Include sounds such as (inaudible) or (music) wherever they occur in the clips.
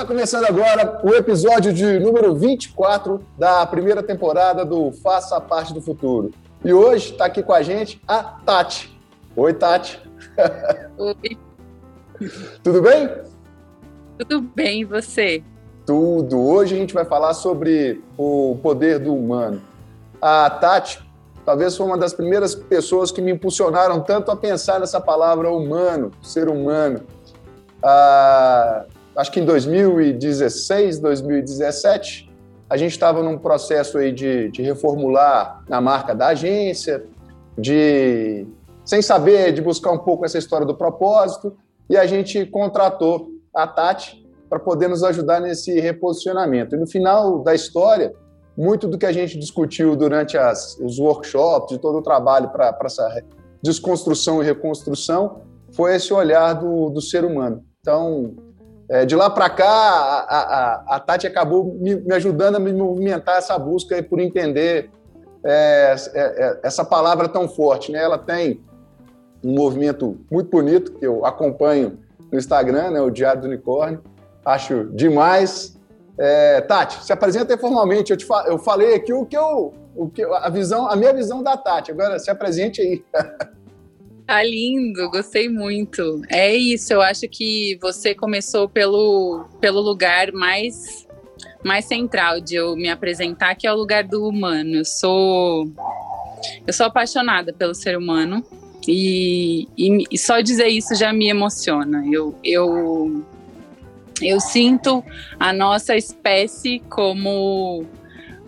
Está começando agora o episódio de número 24 da primeira temporada do Faça Parte do Futuro. E hoje está aqui com a gente a Tati. Oi, Tati. Oi. Tudo bem? Tudo bem, e você? Tudo. Hoje a gente vai falar sobre o poder do humano. A Tati talvez foi uma das primeiras pessoas que me impulsionaram tanto a pensar nessa palavra humano, ser humano. Ah, acho que em 2016, 2017, a gente estava num processo aí de, de reformular a marca da agência, de sem saber, de buscar um pouco essa história do propósito, e a gente contratou a Tati para poder nos ajudar nesse reposicionamento. E no final da história, muito do que a gente discutiu durante as, os workshops, de todo o trabalho para essa desconstrução e reconstrução, foi esse olhar do, do ser humano. Então, é, de lá para cá, a, a, a, Tati acabou me, me, ajudando a me movimentar essa busca por entender é, é, é, essa palavra tão forte. Né? Ela tem um movimento muito bonito, que eu acompanho no Instagram, né, o Diário do Unicórnio. Acho demais. É, Tati, se apresenta formalmente. Eu, te fa eu falei aqui o que eu, o que a visão, a minha visão da Tati. Agora se apresente aí. (laughs) Tá lindo, gostei muito. É isso, eu acho que você começou pelo, pelo lugar mais mais central de eu me apresentar, que é o lugar do humano. Eu sou eu sou apaixonada pelo ser humano e, e, e só dizer isso já me emociona. Eu, eu eu sinto a nossa espécie como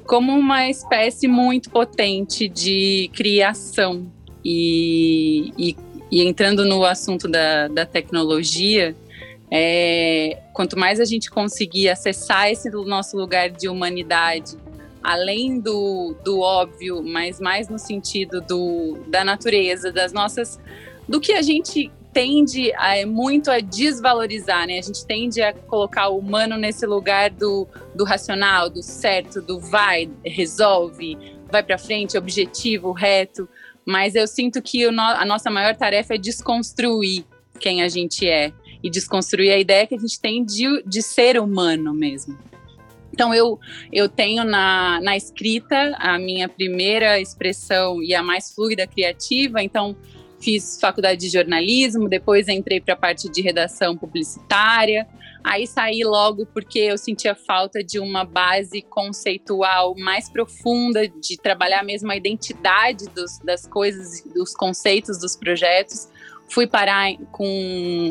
como uma espécie muito potente de criação e, e, e entrando no assunto da, da tecnologia, é, quanto mais a gente conseguir acessar esse nosso lugar de humanidade, além do, do óbvio, mas mais no sentido do, da natureza, das nossas. do que a gente tende a, é muito a desvalorizar, né? A gente tende a colocar o humano nesse lugar do, do racional, do certo, do vai, resolve, vai para frente, objetivo, reto mas eu sinto que no, a nossa maior tarefa é desconstruir quem a gente é. E desconstruir a ideia que a gente tem de, de ser humano mesmo. Então eu, eu tenho na, na escrita a minha primeira expressão e a mais fluida criativa, então fiz faculdade de jornalismo, depois entrei para a parte de redação publicitária, Aí saí logo porque eu sentia falta de uma base conceitual mais profunda, de trabalhar mesmo a identidade dos, das coisas, dos conceitos dos projetos. Fui parar com,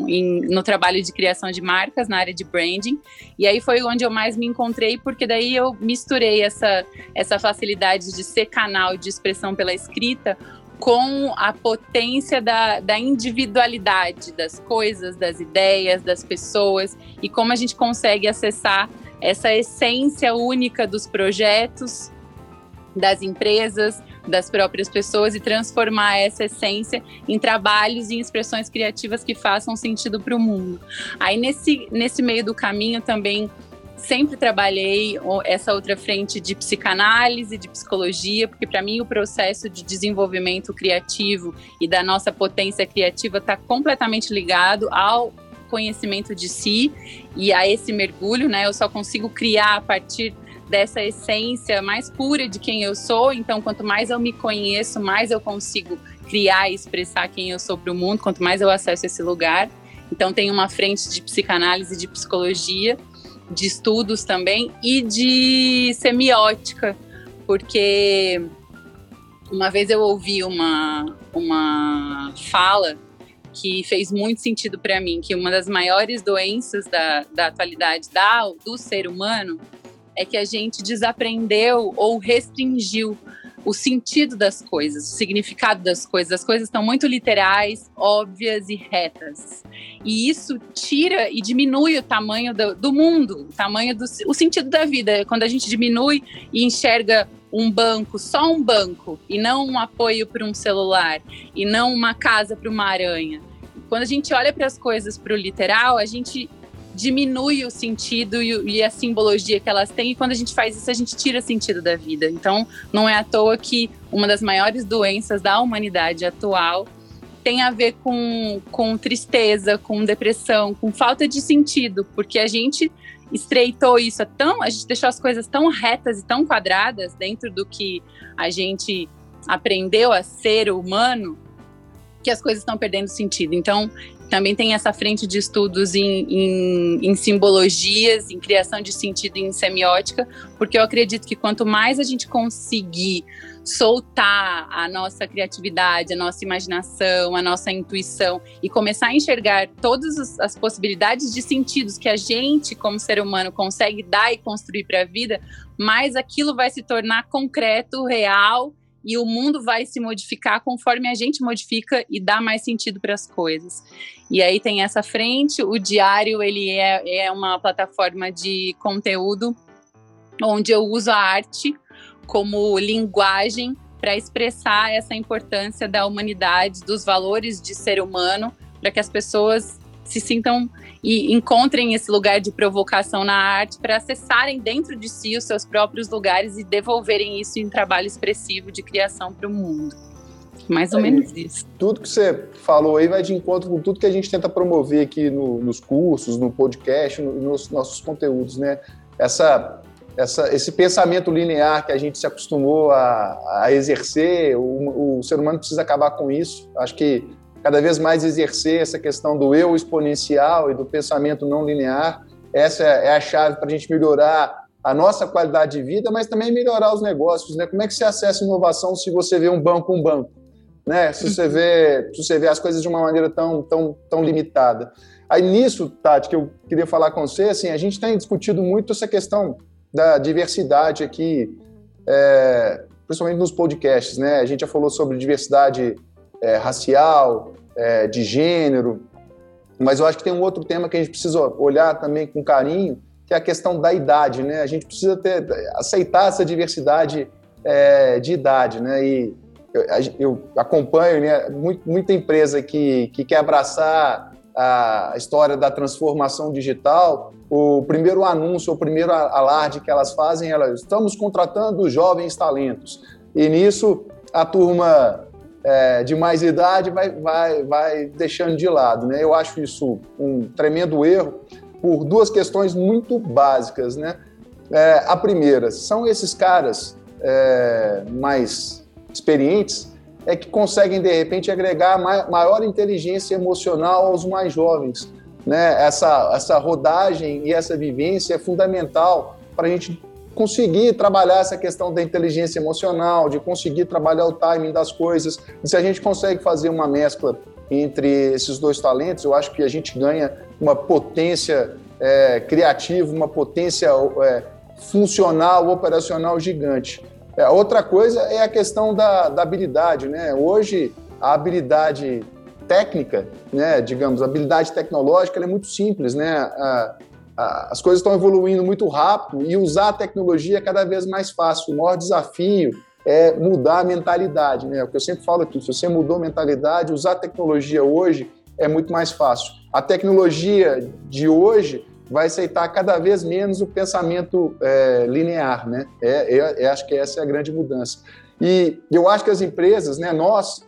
em, no trabalho de criação de marcas na área de branding, e aí foi onde eu mais me encontrei, porque daí eu misturei essa, essa facilidade de ser canal de expressão pela escrita com a potência da, da individualidade das coisas, das ideias, das pessoas e como a gente consegue acessar essa essência única dos projetos, das empresas, das próprias pessoas e transformar essa essência em trabalhos e expressões criativas que façam sentido para o mundo. Aí nesse, nesse meio do caminho também sempre trabalhei essa outra frente de psicanálise, de psicologia, porque para mim o processo de desenvolvimento criativo e da nossa potência criativa está completamente ligado ao conhecimento de si e a esse mergulho, né? Eu só consigo criar a partir dessa essência mais pura de quem eu sou. Então, quanto mais eu me conheço, mais eu consigo criar e expressar quem eu sou para o mundo. Quanto mais eu acesso esse lugar. Então, tem uma frente de psicanálise, de psicologia de estudos também e de semiótica, porque uma vez eu ouvi uma, uma fala que fez muito sentido para mim, que uma das maiores doenças da, da atualidade da, do ser humano é que a gente desaprendeu ou restringiu o sentido das coisas, o significado das coisas. As coisas estão muito literais, óbvias e retas. E isso tira e diminui o tamanho do, do mundo, o tamanho do o sentido da vida. Quando a gente diminui e enxerga um banco, só um banco, e não um apoio para um celular, e não uma casa para uma aranha. Quando a gente olha para as coisas para o literal, a gente diminui o sentido e, e, a simbologia que elas têm, e quando a gente faz isso, a gente tira sentido da vida. Então, não é à toa que uma das maiores doenças da humanidade atual tem a ver com, com tristeza, com depressão, com falta de sentido, porque a gente estreitou isso, tão, a gente deixou as coisas tão retas e tão quadradas dentro do que a gente aprendeu a ser humano, que as coisas estão perdendo sentido. Então, também tem essa frente de estudos em, em, em, simbologias, em criação de sentido em semiótica, porque eu acredito que quanto mais a gente conseguir soltar a nossa criatividade, a nossa imaginação, a nossa intuição e começar a enxergar todas as possibilidades de sentidos que a gente, como ser humano, consegue dar e construir para a vida, mais aquilo vai se tornar concreto, real e o mundo vai se modificar conforme a gente modifica e dá mais sentido para as coisas. E aí tem essa frente, o diário ele é, é uma plataforma de conteúdo onde eu uso a arte como linguagem para expressar essa importância da humanidade, dos valores de ser humano, para que as pessoas se sintam e encontrem esse lugar de provocação na arte para acessarem dentro de si os seus próprios lugares e devolverem isso em trabalho expressivo de criação para o mundo. Mais ou é, menos isso. Tudo que você falou aí vai de encontro com tudo que a gente tenta promover aqui no, nos cursos, no podcast, no, nos nossos conteúdos, né? Essa, essa, esse pensamento linear que a gente se acostumou a, a exercer, o, o ser humano precisa acabar com isso. Acho que cada vez mais exercer essa questão do eu exponencial e do pensamento não linear. Essa é a chave para a gente melhorar a nossa qualidade de vida, mas também melhorar os negócios. Né? Como é que você acessa inovação se você vê um banco um banco? Né? Se você vê, se você vê as coisas de uma maneira tão, tão, tão limitada. Aí nisso, Tati, que eu queria falar com você, assim, a gente tem discutido muito essa questão da diversidade aqui, é, principalmente nos podcasts, né? A gente já falou sobre diversidade é, racial, é, de gênero, mas eu acho que tem um outro tema que a gente precisa olhar também com carinho, que é a questão da idade, né? A gente precisa ter, aceitar essa diversidade é, de idade, né? E eu, eu acompanho né, muita empresa que, que quer abraçar a história da transformação digital, o primeiro anúncio, o primeiro alarde que elas fazem, elas estamos contratando jovens talentos. E nisso a turma é, de mais idade vai, vai, vai deixando de lado. Né? Eu acho isso um tremendo erro por duas questões muito básicas. Né? É, a primeira, são esses caras é, mais experientes é que conseguem, de repente, agregar maior inteligência emocional aos mais jovens. Né? Essa, essa rodagem e essa vivência é fundamental para a gente conseguir trabalhar essa questão da inteligência emocional, de conseguir trabalhar o timing das coisas. E se a gente consegue fazer uma mescla entre esses dois talentos, eu acho que a gente ganha uma potência é, criativa, uma potência é, funcional, operacional gigante. É, outra coisa é a questão da, da habilidade. Né? Hoje, a habilidade técnica, né, digamos, a habilidade tecnológica é muito simples. Né? A, as coisas estão evoluindo muito rápido e usar a tecnologia é cada vez mais fácil. O maior desafio é mudar a mentalidade, né? O que eu sempre falo aqui, se você mudou a mentalidade, usar a tecnologia hoje é muito mais fácil. A tecnologia de hoje vai aceitar cada vez menos o pensamento é, linear, né? É, é, é, acho que essa é a grande mudança. E eu acho que as empresas, né, nós,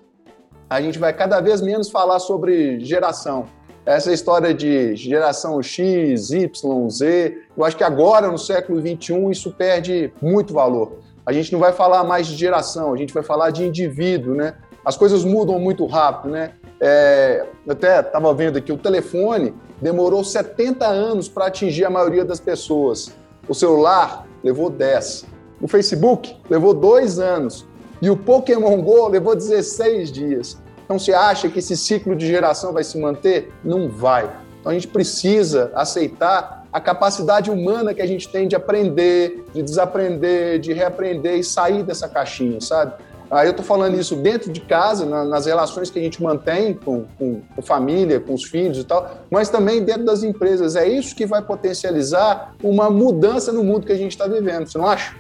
a gente vai cada vez menos falar sobre geração essa história de geração X, Y, Z, eu acho que agora, no século XXI, isso perde muito valor. A gente não vai falar mais de geração, a gente vai falar de indivíduo, né? As coisas mudam muito rápido, né? É, até estava vendo aqui, o telefone demorou 70 anos para atingir a maioria das pessoas. O celular levou 10. O Facebook levou dois anos. E o Pokémon Go levou 16 dias. Então, você acha que esse ciclo de geração vai se manter? Não vai. Então, a gente precisa aceitar a capacidade humana que a gente tem de aprender, de desaprender, de reaprender e sair dessa caixinha, sabe? Aí eu estou falando isso dentro de casa, nas relações que a gente mantém com, com, com, família, com os filhos e tal, mas também dentro das empresas. É isso que vai potencializar uma mudança no mundo que a gente está vivendo, você não acha?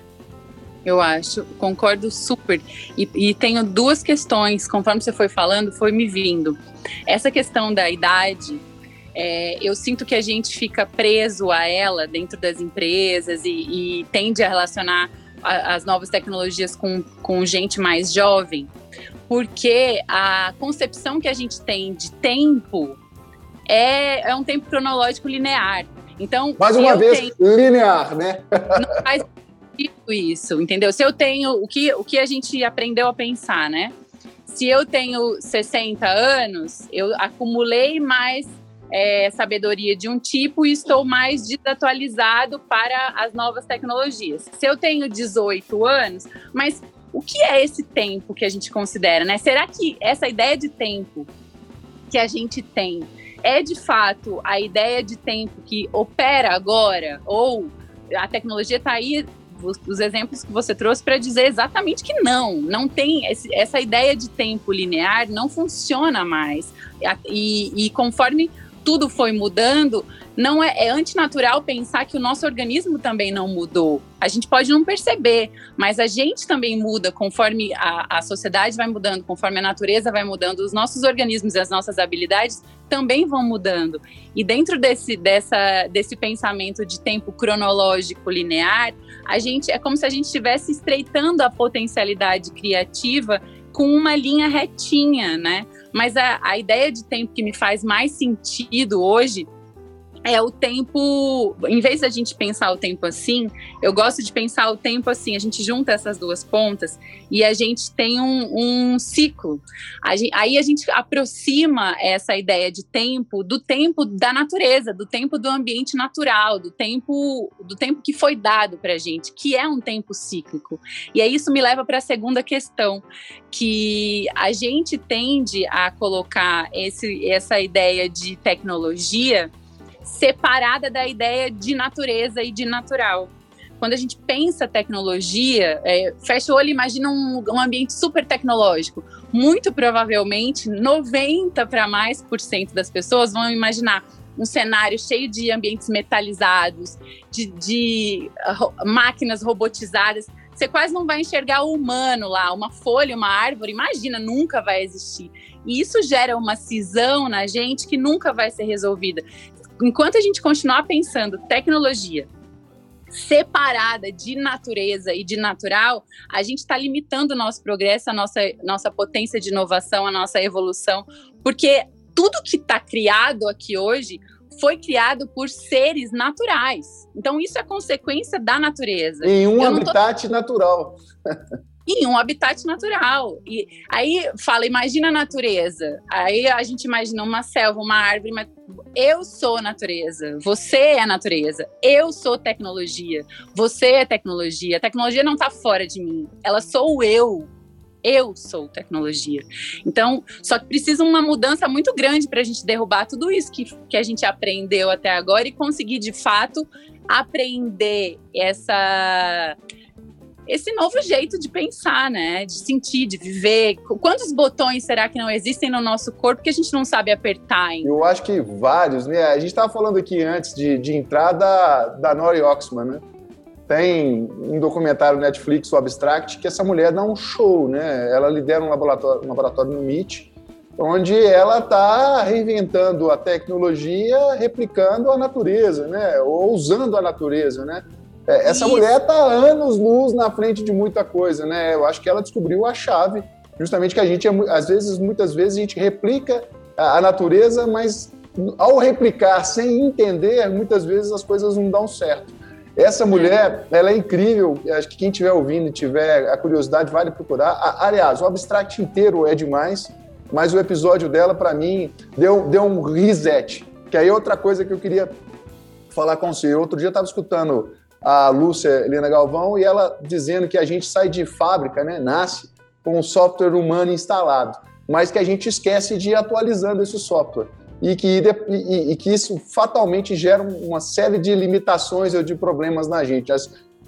Eu acho, concordo super. E, e, tenho duas questões, conforme você foi falando, foi me vindo. Essa questão da idade, é, eu sinto que a gente fica preso a ela dentro das empresas e, e tende a relacionar a, as novas tecnologias com, com gente mais jovem, porque a concepção que a gente tem de tempo é, é um tempo cronológico linear. Então, mais uma vez tenho... linear, né? Não faz isso, entendeu? Se eu tenho o que o que a gente aprendeu a pensar, né? Se eu tenho 60 anos, eu acumulei mais é, sabedoria de um tipo e estou mais desatualizado para as novas tecnologias. Se eu tenho 18 anos, mas o que é esse tempo que a gente considera, né? Será que essa ideia de tempo que a gente tem é de fato a ideia de tempo que opera agora ou a tecnologia está aí os exemplos que você trouxe para dizer exatamente que não, não tem esse, essa ideia de tempo linear não funciona mais. E, e conforme tudo foi mudando, não é, é, antinatural pensar que o nosso organismo também não mudou. A gente pode não perceber, mas a gente também muda conforme a, a sociedade vai mudando, conforme a natureza vai mudando, os nossos organismos e as nossas habilidades também vão mudando. E dentro desse, dessa, desse pensamento de tempo cronológico linear, a gente é como se a gente estivesse estreitando a potencialidade criativa com uma linha retinha, né? Mas a, a ideia de tempo que me faz mais sentido hoje é o tempo, em vez da gente pensar o tempo assim, eu gosto de pensar o tempo assim, a gente junta essas duas pontas e a gente tem um, um ciclo. A gente, aí a gente aproxima essa ideia de tempo do tempo da natureza, do tempo do ambiente natural, do tempo do tempo que foi dado para gente, que é um tempo cíclico. E aí isso me leva para a segunda questão, que a gente tende a colocar esse, essa ideia de tecnologia separada da ideia de natureza e de natural. Quando a gente pensa tecnologia, é, fecha o olho e imagina um, um ambiente super tecnológico. Muito provavelmente, 90 para mais por cento das pessoas vão imaginar um cenário cheio de ambientes metalizados, de, de uh, máquinas robotizadas. Você quase não vai enxergar o humano lá, uma folha, uma árvore, imagina, nunca vai existir. E isso gera uma cisão na gente que nunca vai ser resolvida enquanto a gente continuar pensando tecnologia separada de natureza e de natural, a gente está limitando o nosso progresso, a nossa, nossa potência de inovação, a nossa evolução, porque tudo que está criado aqui hoje foi criado por seres naturais. Então, isso é consequência da natureza. Em um Eu habitat tô... natural. (laughs) em um habitat natural. E aí fala, imagina a natureza. Aí a gente imagina uma selva, uma árvore, mas eu sou natureza, você é natureza, eu sou tecnologia, você é tecnologia. A tecnologia não está fora de mim, ela sou eu. Eu sou tecnologia. Então, só que precisa uma mudança muito grande para a gente derrubar tudo isso que, que a gente aprendeu até agora e conseguir, de fato, aprender essa esse novo jeito de pensar, né? De sentir, de viver. Quantos botões será que não existem no nosso corpo que a gente não sabe apertar ainda? Eu acho que vários, né? A gente estava falando aqui antes de, de entrar da, da Nori Oxman, né? Tem um documentário Netflix, o Abstract, que essa mulher dá um show, né? Ela lidera um laboratório, um laboratório no MIT, onde ela está reinventando a tecnologia, replicando a natureza, né? Ou usando a natureza, né? É, essa Isso. mulher está anos luz na frente de muita coisa, né? Eu acho que ela descobriu a chave, justamente que a gente, às vezes, muitas vezes, a gente replica a, a natureza, mas ao replicar sem entender, muitas vezes as coisas não dão certo. Essa mulher, ela é incrível. Acho que quem estiver ouvindo e tiver a curiosidade, vale procurar. Aliás, o abstract inteiro é demais, mas o episódio dela, para mim, deu, deu um reset. Que aí é outra coisa que eu queria falar com você. Outro dia eu estava escutando a Lúcia Helena Galvão, e ela dizendo que a gente sai de fábrica, né, nasce com um software humano instalado, mas que a gente esquece de ir atualizando esse software. E que, e, e que isso fatalmente gera uma série de limitações ou de problemas na gente.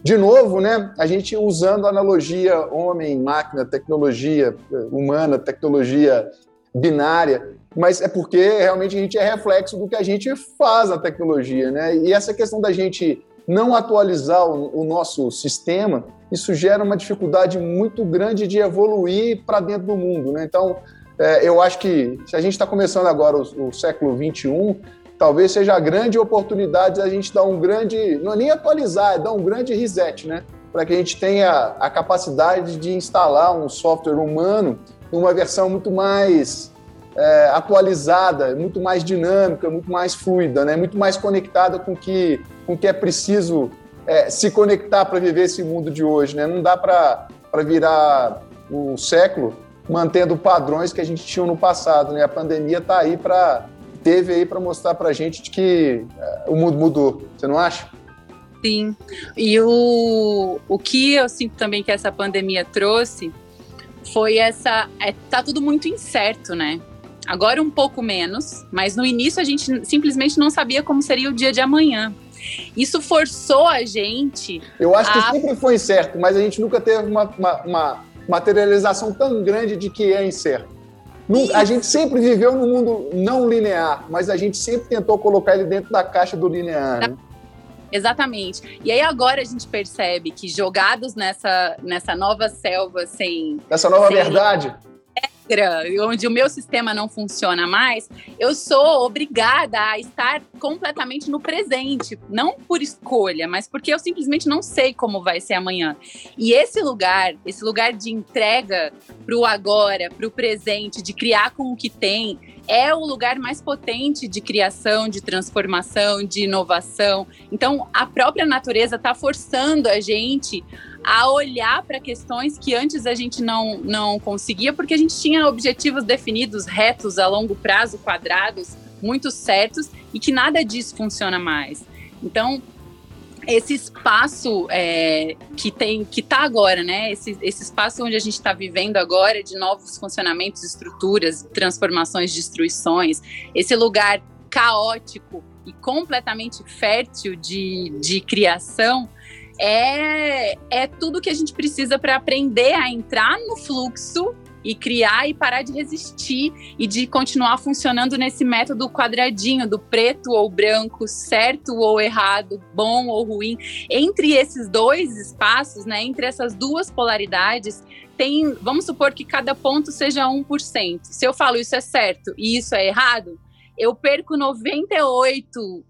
De novo, né, a gente usando a analogia homem-máquina, tecnologia eh, humana, tecnologia binária, mas é porque realmente a gente é reflexo do que a gente faz na tecnologia, né? E essa questão da gente não atualizar o, o nosso sistema, isso gera uma dificuldade muito grande de evoluir para dentro do mundo. Né? Então, é, eu acho que se a gente está começando agora o, o século XXI, talvez seja a grande oportunidade da gente dar um grande, não é nem atualizar, é dar um grande reset, né? Para que a gente tenha a capacidade de instalar um software humano numa versão muito mais é, atualizada, muito mais dinâmica, muito mais fluida, né? muito mais conectada com que, o com que é preciso é, se conectar para viver esse mundo de hoje. Né? Não dá para virar o século mantendo padrões que a gente tinha no passado. Né? A pandemia está aí para teve aí para mostrar para gente de que é, o mundo mudou. Você não acha? Sim. E o, o que eu sinto também que essa pandemia trouxe foi essa. É, tá tudo muito incerto, né? Agora um pouco menos, mas no início a gente simplesmente não sabia como seria o dia de amanhã. Isso forçou a gente. Eu acho a... que sempre foi incerto, mas a gente nunca teve uma, uma, uma materialização tão grande de que é incerto. A gente sempre viveu num mundo não linear, mas a gente sempre tentou colocar ele dentro da caixa do linear. Né? Exatamente. E aí agora a gente percebe que jogados nessa, nessa nova selva sem. Essa nova sem, verdade regra, onde o meu sistema não funciona mais, eu sou obrigada a estar completamente no presente, não por escolha, mas porque eu simplesmente não sei como vai ser amanhã. E esse lugar, esse lugar de entrega para o agora, para o presente, de criar com o que tem, é o lugar mais potente de criação, de transformação, de inovação. Então, a própria natureza está forçando a gente a olhar para questões que antes a gente não, não conseguia, porque a gente tinha objetivos definidos, retos, a longo prazo, quadrados, muito certos, e que nada disso funciona mais. Então, esse espaço é, que tem que está agora, né? Esse, esse espaço onde a gente está vivendo agora de novos funcionamentos, estruturas, transformações, destruições, esse lugar caótico e completamente fértil de, de criação é, é tudo que a gente precisa para aprender a entrar no fluxo e criar e parar de resistir e de continuar funcionando nesse método quadradinho do preto ou branco, certo ou errado, bom ou ruim. Entre esses dois espaços, né, entre essas duas polaridades, tem, vamos supor que cada ponto seja 1%. Se eu falo isso é certo e isso é errado, eu perco 98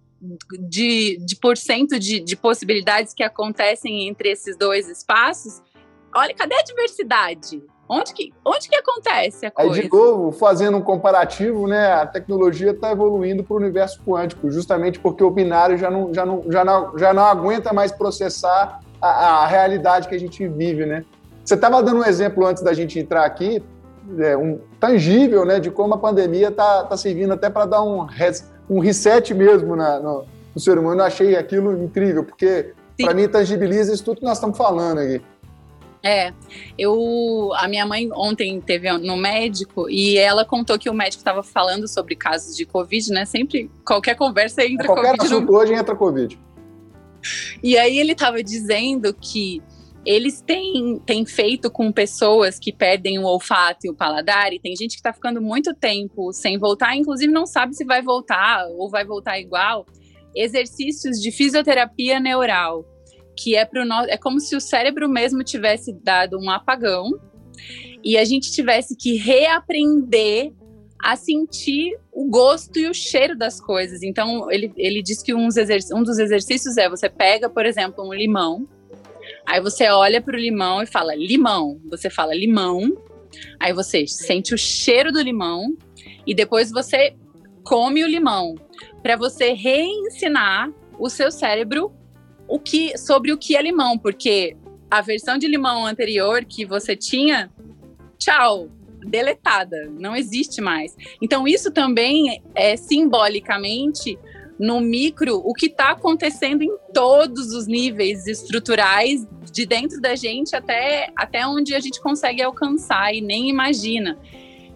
de, de porcento de, de possibilidades que acontecem entre esses dois espaços. Olha, cadê a diversidade? Onde que, onde que acontece a coisa? Aí, de novo, fazendo um comparativo, né, a tecnologia está evoluindo para o universo quântico, justamente porque o binário já não, já não, já não, já não aguenta mais processar a, a realidade que a gente vive, né? Você estava dando um exemplo antes da gente entrar aqui, é, um tangível, né, de como a pandemia está tá servindo até para dar um, res, um reset mesmo na, no, no ser humano. Eu achei aquilo incrível, porque para mim tangibiliza isso tudo que nós estamos falando aqui. É, eu a minha mãe ontem teve no médico e ela contou que o médico estava falando sobre casos de covid, né? Sempre qualquer conversa entra qualquer covid. Qualquer assunto no... hoje entra covid. E aí ele estava dizendo que eles têm, têm feito com pessoas que perdem o olfato e o paladar, e tem gente que está ficando muito tempo sem voltar, inclusive não sabe se vai voltar ou vai voltar igual. Exercícios de fisioterapia neural que é para o é como se o cérebro mesmo tivesse dado um apagão e a gente tivesse que reaprender a sentir o gosto e o cheiro das coisas. Então, ele, ele diz que um dos exercícios é você pega, por exemplo, um limão, aí você olha para o limão e fala limão. Você fala limão, aí você sente o cheiro do limão e depois você come o limão para você reensinar o seu cérebro o que sobre o que é limão, porque a versão de limão anterior que você tinha, tchau, deletada, não existe mais. Então isso também é simbolicamente no micro o que está acontecendo em todos os níveis estruturais de dentro da gente até, até onde a gente consegue alcançar e nem imagina.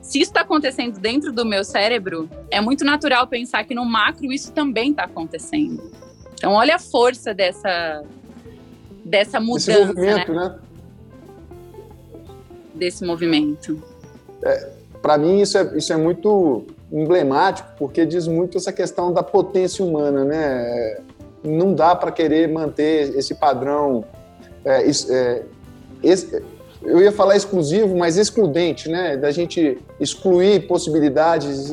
Se isso está acontecendo dentro do meu cérebro, é muito natural pensar que no macro isso também está acontecendo. Então, olha a força dessa, dessa mudança. Esse movimento, né? né? Desse movimento. É, Para mim, isso é, isso é muito emblemático, porque diz muito essa questão da potência humana, né? Não dá para querer manter esse padrão. É, é, esse, eu ia falar exclusivo, mas excludente, né? Da gente excluir possibilidades,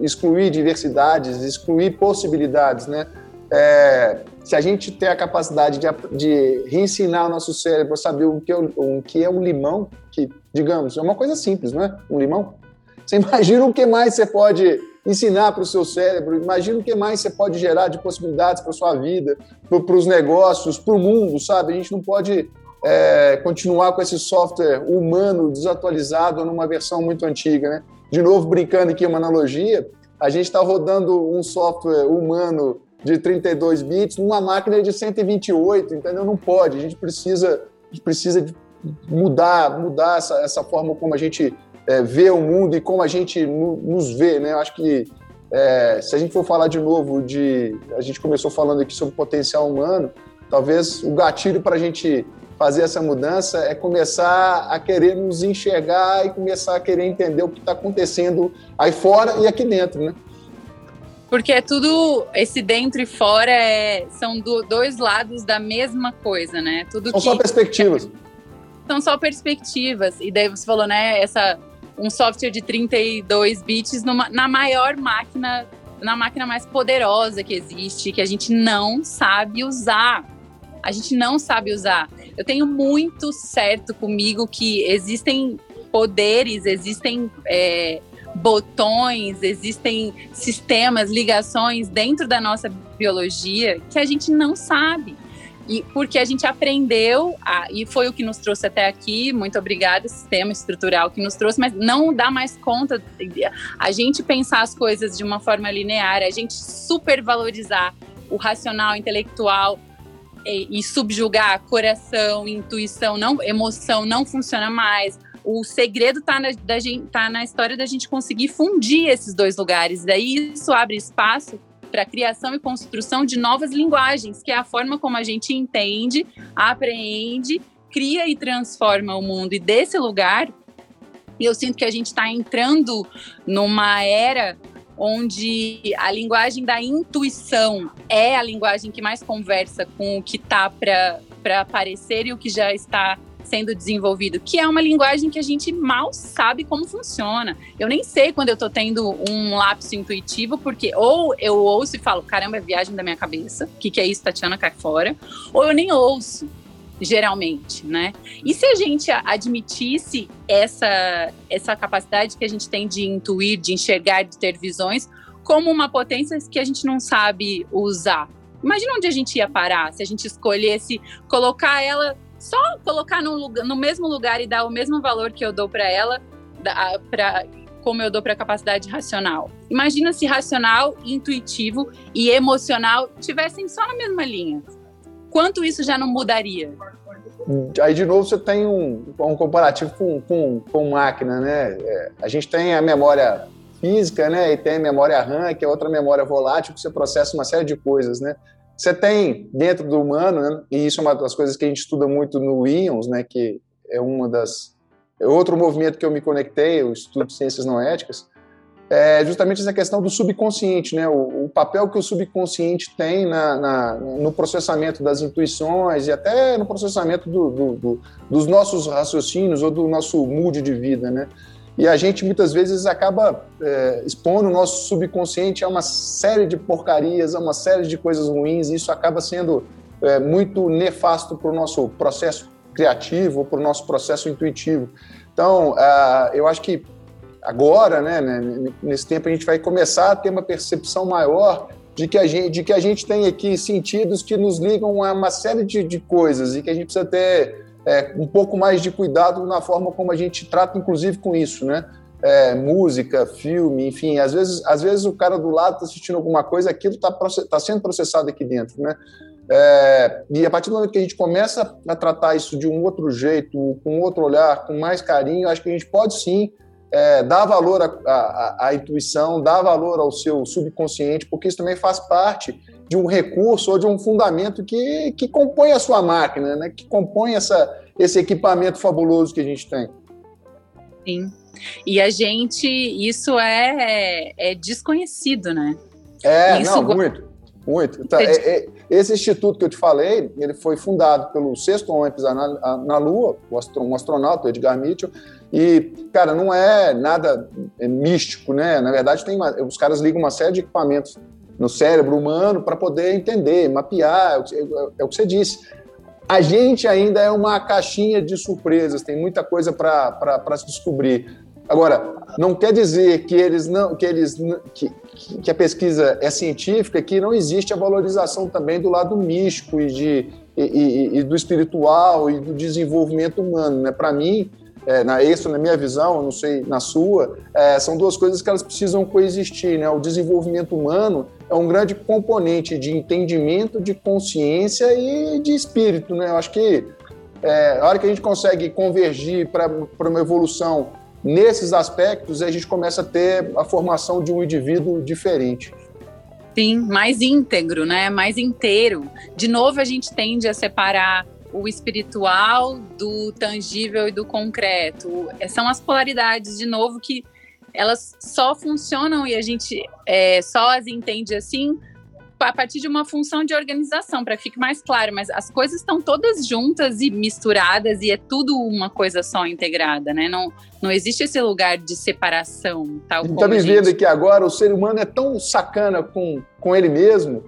excluir diversidades, excluir possibilidades, né? é, se a gente tem a capacidade de, de reensinar o nosso cérebro a saber o que, é, o que é um limão, que, digamos, é uma coisa simples, não é? Um limão. Você imagina o que mais você pode ensinar para o seu cérebro, imagina o que mais você pode gerar de possibilidades para sua vida, para os negócios, para o mundo, sabe? A gente não pode é, continuar com esse software humano desatualizado numa versão muito antiga, né? De novo, brincando aqui uma analogia, a gente está rodando um software humano de 32 bits numa máquina de 128, entendeu? Não pode, a gente precisa, a gente precisa mudar, mudar essa, essa forma como a gente é, vê o mundo e como a gente no, nos vê, né? Eu acho que é, se a gente for falar de novo de, a gente começou falando aqui sobre potencial humano, talvez o gatilho para a gente fazer essa mudança é começar a querer nos enxergar e começar a querer entender o que está acontecendo aí fora e aqui dentro, né? Porque é tudo, esse dentro e fora é, são do, dois lados da mesma coisa, né? Tudo são que, só perspectivas. São só perspectivas. E daí você falou, né, essa, um software de 32 bits numa, na maior máquina, na máquina mais poderosa que existe, que a gente não sabe usar. A gente não sabe usar. Eu tenho muito certo comigo que existem poderes, existem é, botões, existem sistemas, ligações dentro da nossa biologia que a gente não sabe. E porque a gente aprendeu, a, e foi o que nos trouxe até aqui, muito obrigada, sistema estrutural que nos trouxe, mas não dá mais conta a gente pensar as coisas de uma forma linear, a gente supervalorizar o racional, intelectual e, e subjugar coração, intuição, não, emoção não funciona mais o segredo está na, tá na história da gente conseguir fundir esses dois lugares. Daí isso abre espaço para a criação e construção de novas linguagens, que é a forma como a gente entende, apreende, cria e transforma o mundo. E desse lugar, eu sinto que a gente está entrando numa era onde a linguagem da intuição é a linguagem que mais conversa com o que está para aparecer e o que já está sendo desenvolvido, que é uma linguagem que a gente mal sabe como funciona. Eu nem sei quando eu tô tendo um lapso intuitivo, porque ou eu ouço e falo, caramba, é viagem da minha cabeça, o que, que é isso, Tatiana, cai fora, ou eu nem ouço geralmente, né? E se a gente admitisse essa, essa capacidade que a gente tem de intuir, de enxergar, de ter visões, como uma potência que a gente não sabe usar? Imagina onde a gente ia parar se a gente escolhesse colocar ela só colocar no, lugar, no mesmo lugar e dar o mesmo valor que eu dou para ela, para como eu dou para a capacidade racional. Imagina se racional, intuitivo e emocional tivessem só na mesma linha. Quanto isso já não mudaria? Aí, de novo, você tem um, um comparativo com, com, com máquina, né? É, a gente tem a memória física, né? E tem a memória RAM, que é outra memória volátil, que você processa uma série de coisas, né? Você tem dentro do humano, né, e isso é uma das coisas que a gente estuda muito no IONS, né, que é uma das é outro movimento que eu me conectei, o estudo de ciências não éticas, é justamente essa questão do subconsciente, né, o, o papel que o subconsciente tem na, na, no processamento das intuições e até no processamento do, do, do, dos nossos raciocínios ou do nosso mood de vida, né. E a gente muitas vezes acaba é, expondo o nosso subconsciente a uma série de porcarias, a uma série de coisas ruins, e isso acaba sendo é, muito nefasto para o nosso processo criativo, para o nosso processo intuitivo. Então, uh, eu acho que agora, né, né, nesse tempo, a gente vai começar a ter uma percepção maior de que a gente, de que a gente tem aqui sentidos que nos ligam a uma série de, de coisas e que a gente precisa ter é, um pouco mais de cuidado na forma como a gente trata, inclusive, com isso, né? É, música, filme, enfim, às vezes, às vezes o cara do lado está assistindo alguma coisa, aquilo está tá sendo processado aqui dentro, né? É, e a partir do momento que a gente começa a tratar isso de um outro jeito, com outro olhar, com mais carinho, acho que a gente pode sim é, dar valor à, à, intuição, dar valor ao seu subconsciente, porque isso também faz parte de um recurso ou de um fundamento que, que compõe a sua máquina, né? que compõe essa, esse equipamento fabuloso que a gente tem. Sim. E a gente, isso é, é, é desconhecido, né? É, isso... não, muito. Muito. Então, é, é, esse instituto que eu te falei, ele foi fundado pelo sexto homem pisar na, na Lua, um astronauta, Edgar Mitchell, e, cara, não é nada é místico, né? Na verdade, tem uma, os caras ligam uma série de equipamentos no cérebro humano para poder entender, mapear, é o, é o que você disse. A gente ainda é uma caixinha de surpresas, tem muita coisa para se descobrir. Agora, não quer dizer que eles não, que eles que, que a pesquisa é científica, que não existe a valorização também do lado místico e de e, e, e do espiritual e do desenvolvimento humano, né? Para mim, é, na isso na minha visão, não sei na sua, é, são duas coisas que elas precisam coexistir, né? O desenvolvimento humano é um grande componente de entendimento, de consciência e de espírito, né? Eu acho que é, a hora que a gente consegue convergir para uma evolução nesses aspectos, a gente começa a ter a formação de um indivíduo diferente. Sim, mais íntegro, né? Mais inteiro. De novo, a gente tende a separar o espiritual do tangível e do concreto. São as polaridades, de novo, que elas só funcionam e a gente é, só as entende assim a partir de uma função de organização, para que fique mais claro, mas as coisas estão todas juntas e misturadas e é tudo uma coisa só integrada, né? Não, não existe esse lugar de separação. Tal Estamos gente... vendo aqui agora, o ser humano é tão sacana com, com ele mesmo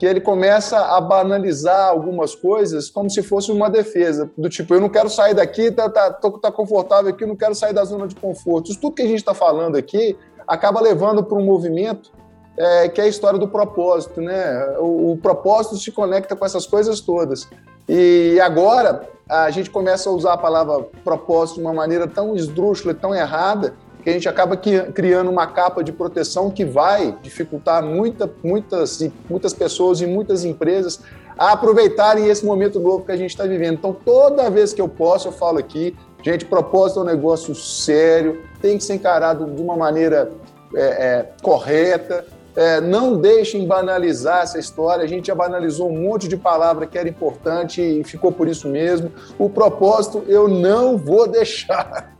que ele começa a banalizar algumas coisas como se fosse uma defesa, do tipo, eu não quero sair daqui, tá, tá, tô, tá confortável aqui, não quero sair da zona de conforto. Isso tudo que a gente está falando aqui acaba levando para um movimento é, que é a história do propósito, né? O, o, propósito se conecta com essas coisas todas. E agora a gente começa a usar a palavra propósito de uma maneira tão esdrúxula, tão errada, que a gente acaba criando uma capa de proteção que vai dificultar muita, muitas, muitas pessoas e muitas empresas a aproveitarem esse momento novo que a gente está vivendo. Então, toda vez que eu posso, eu falo aqui, gente, propósito é um negócio sério, tem que ser encarado de uma maneira é, é, correta, é, não deixem banalizar essa história. A gente já banalizou um monte de palavra que era importante e ficou por isso mesmo. O propósito eu não vou (laughs) deixar.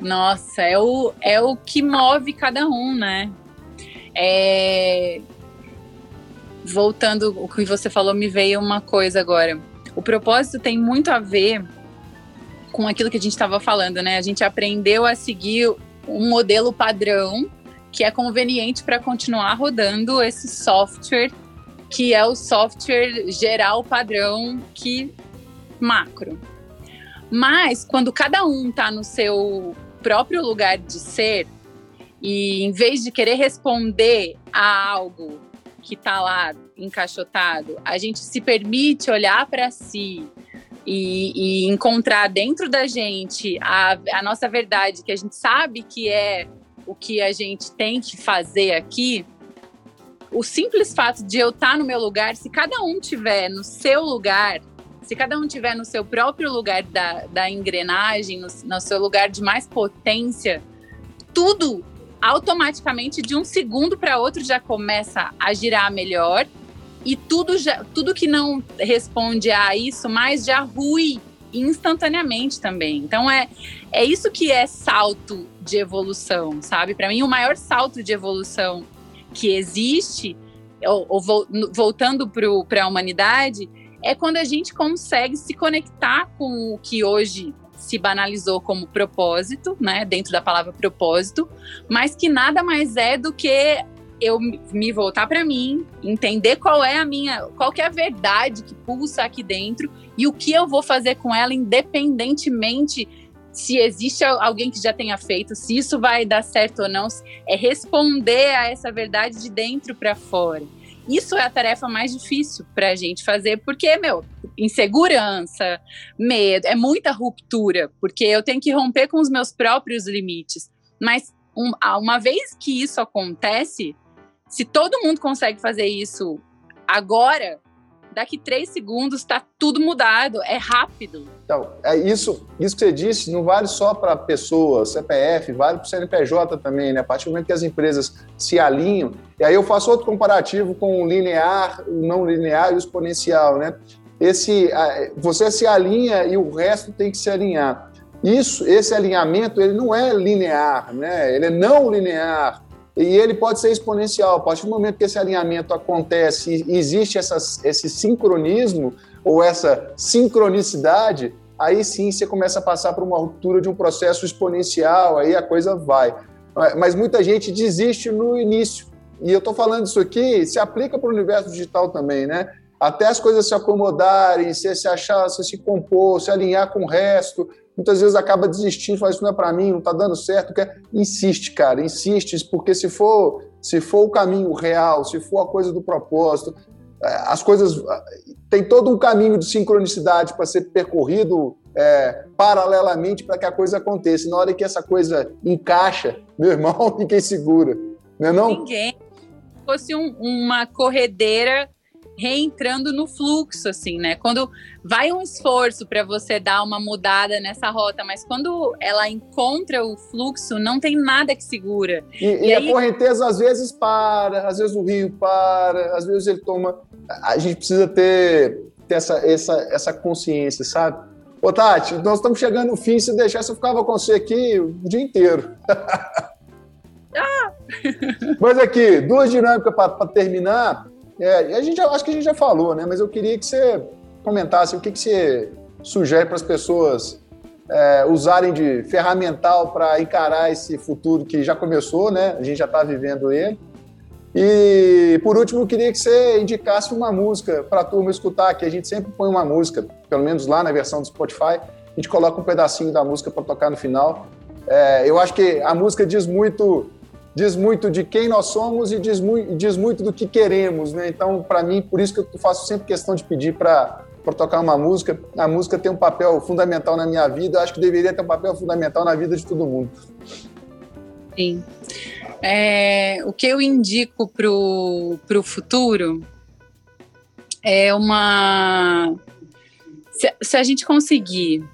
Nossa, é o, é o que move cada um, né? É... Voltando o que você falou, me veio uma coisa agora. O propósito tem muito a ver com aquilo que a gente estava falando, né? A gente aprendeu a seguir um modelo padrão que é conveniente para continuar rodando esse software, que é o software geral padrão que macro. Mas quando cada um está no seu próprio lugar de ser e em vez de querer responder a algo que está lá encaixotado, a gente se permite olhar para si e, e, encontrar dentro da gente a, a nossa verdade, que a gente sabe que é o que a gente tem que fazer aqui, o simples fato de eu estar no meu lugar, se cada um tiver no seu lugar, se cada um tiver no seu próprio lugar da, da engrenagem, no, no seu lugar de mais potência, tudo automaticamente de um segundo para outro já começa a girar melhor e tudo já, tudo que não responde a isso mais já rui instantaneamente também. Então é é isso que é salto de evolução, sabe? Para mim o maior salto de evolução que existe, ou, ou voltando para a humanidade, é quando a gente consegue se conectar com o que hoje se banalizou como propósito, né, dentro da palavra propósito, mas que nada mais é do que eu me voltar para mim, entender qual é a minha, qual é a verdade que pulsa aqui dentro e o que eu vou fazer com ela, independentemente se existe alguém que já tenha feito, se isso vai dar certo ou não, é responder a essa verdade de dentro para fora. Isso é a tarefa mais difícil para a gente fazer, porque, meu, insegurança, medo, é muita ruptura, porque eu tenho que romper com os meus próprios limites. Mas um, uma vez que isso acontece, se todo mundo consegue fazer isso agora, daqui três segundos está tudo mudado, é rápido. Então, é isso, isso que você disse não vale só para pessoa, CPF, vale para o CNPJ também, né? A partir do momento que as empresas se alinham, e aí eu faço outro comparativo com o linear, o não linear e o exponencial, né? Esse, você se alinha e o resto tem que se alinhar. Isso, esse alinhamento, ele não é linear, né? Ele é não linear e ele pode ser exponencial. A partir do momento que esse alinhamento acontece e existe essas, esse sincronismo ou essa sincronicidade, aí sim você começa a passar por uma ruptura de um processo exponencial, aí a coisa vai. Mas muita gente desiste no início. E eu estou falando isso aqui, se aplica para o universo digital também, né? até as coisas se acomodarem, se, se achar, se se compor, se alinhar com o resto, muitas vezes acaba desistindo, fala, isso não é para mim, não está dando certo, quer... insiste, cara, insiste, porque se for, se for o caminho real, se for a coisa do propósito, é, as coisas tem todo um caminho de sincronicidade para ser percorrido é, paralelamente para que a coisa aconteça. Na hora que essa coisa encaixa, meu irmão, (laughs) ninguém segura, não é não? Ninguém. Fosse um, uma corredeira reentrando no fluxo, assim, né? Quando vai um esforço para você dar uma mudada nessa rota, mas quando ela encontra o fluxo, não tem nada que segura. E, e, e aí... a correnteza às vezes para, às vezes o rio para, às vezes ele toma. A gente precisa ter, ter essa, essa, essa consciência, sabe? Ô, Tati, nós estamos chegando no fim. Se deixasse, eu ficava com você aqui o dia inteiro. Ah! (laughs) Mas aqui, duas dinâmicas para terminar. É, a gente acho que a gente já falou, né? Mas eu queria que você comentasse o que, que você sugere para as pessoas é, usarem de ferramental para encarar esse futuro que já começou, né? A gente já está vivendo ele. E por último, eu queria que você indicasse uma música para a turma escutar, que a gente sempre põe uma música, pelo menos lá na versão do Spotify, a gente coloca um pedacinho da música para tocar no final. É, eu acho que a música diz muito diz muito de quem nós somos e diz, muito, diz muito do que queremos, né? Então, para mim, por isso que eu faço sempre questão de pedir para para tocar uma música. A música tem um papel fundamental na minha vida, eu acho que deveria ter um papel fundamental na vida de todo mundo. Sim. É, o que eu indico para o futuro é uma. Se, se a gente conseguir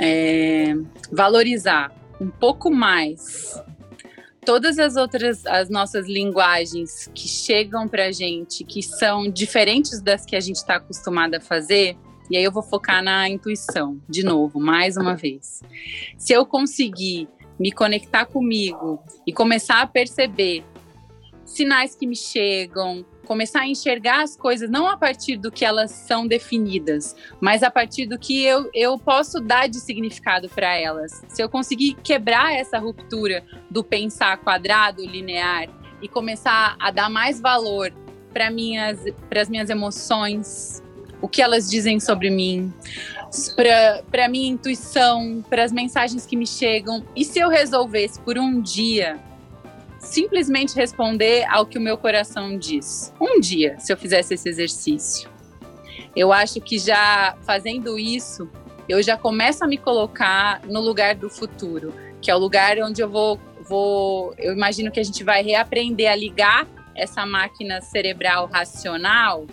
é, valorizar um pouco mais todas as outras, as nossas linguagens que chegam para a gente, que são diferentes das que a gente está acostumado a fazer, e aí eu vou focar na intuição, de novo, mais uma vez. Se eu conseguir me conectar comigo e começar a perceber sinais que me chegam, começar a enxergar as coisas não a partir do que elas são definidas, mas a partir do que eu, eu posso dar de significado para elas. Se eu conseguir quebrar essa ruptura do pensar quadrado, linear, e começar a dar mais valor para minhas as minhas emoções, o que elas dizem sobre mim, para minha intuição, para as mensagens que me chegam. E se eu resolvesse por um dia simplesmente responder ao que o meu coração diz. Um dia, se eu fizesse esse exercício. Eu acho que já fazendo isso, eu já começo a me colocar no lugar do futuro, que é o lugar onde eu vou, vou eu imagino que a gente vai reaprender a ligar essa máquina cerebral racional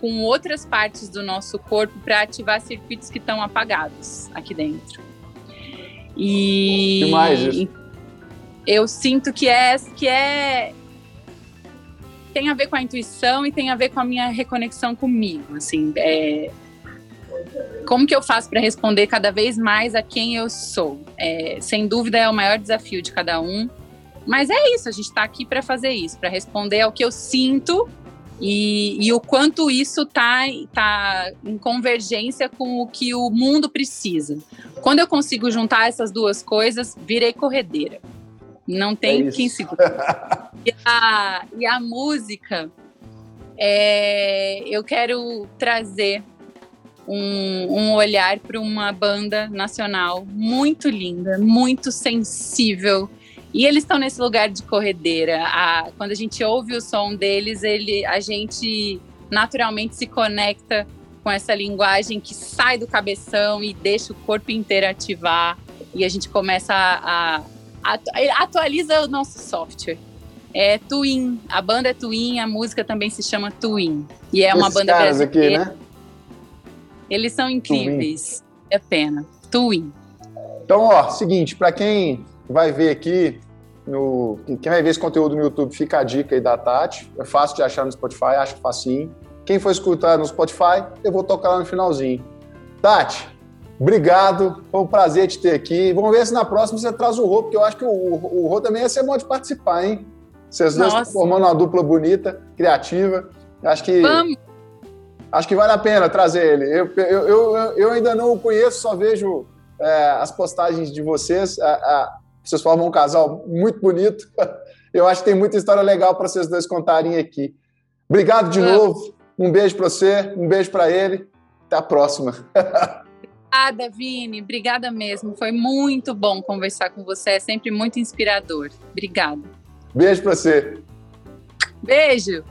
com outras partes do nosso corpo para ativar circuitos que estão apagados aqui dentro. E que mais isso? Eu sinto que é que é tem a ver com a intuição e tem a ver com a minha reconexão comigo, assim, é, como que eu faço para responder cada vez mais a quem eu sou? É, sem dúvida é o maior desafio de cada um, mas é isso, a gente está aqui para fazer isso, para responder ao que eu sinto e, e, o quanto isso está tá em convergência com o que o mundo precisa. Quando eu consigo juntar essas duas coisas, virei corredeira. Não tem é quem (laughs) e, a, e a música, é, eu quero trazer um, um olhar para uma banda nacional muito linda, muito sensível. E eles estão nesse lugar de corredeira. A, quando a gente ouve o som deles, ele, a gente naturalmente se conecta com essa linguagem que sai do cabeção e deixa o corpo inteiro ativar. E a gente começa a, a atualiza o nosso software. É Twin, a banda é Twin, a música também se chama Twin. E é uma Esses banda caras brasileira. aqui, né? Eles são incríveis. Twin. É pena. Twin. Então, ó, seguinte, para quem vai ver aqui, no, quem vai ver esse conteúdo no YouTube, fica a dica aí da Tati. É fácil de achar no Spotify, acho facinho. Quem for escutar no Spotify, eu vou tocar lá no finalzinho. Tati, Obrigado, foi um prazer te ter aqui. Vamos ver se na próxima você traz o Rô, porque eu acho que o, o Rô também ia ser bom de participar, hein? Vocês dois estão formando uma dupla bonita, criativa. Acho que. Vamos. Acho que vale a pena trazer ele. Eu, eu, eu, eu ainda não o conheço, só vejo é, as postagens de vocês. A, a, vocês formam um casal muito bonito. (laughs) Eu acho que tem muita história legal para vocês dois contarem aqui. Obrigado de Vamos. novo. Um beijo para você, um beijo para ele. Até a próxima. (laughs) Obrigada, Vini. Obrigada mesmo. Foi muito bom conversar com você. É sempre muito inspirador. Obrigada. Beijo para você. Beijo.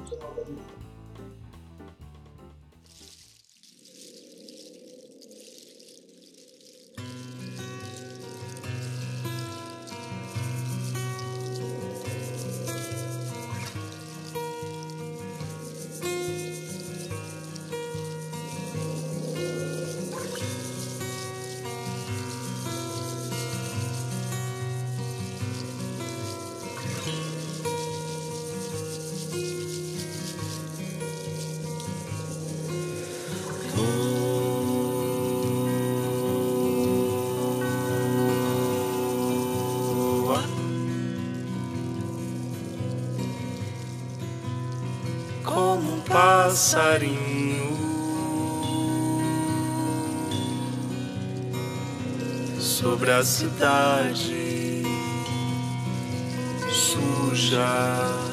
Passarinho sobre a cidade suja.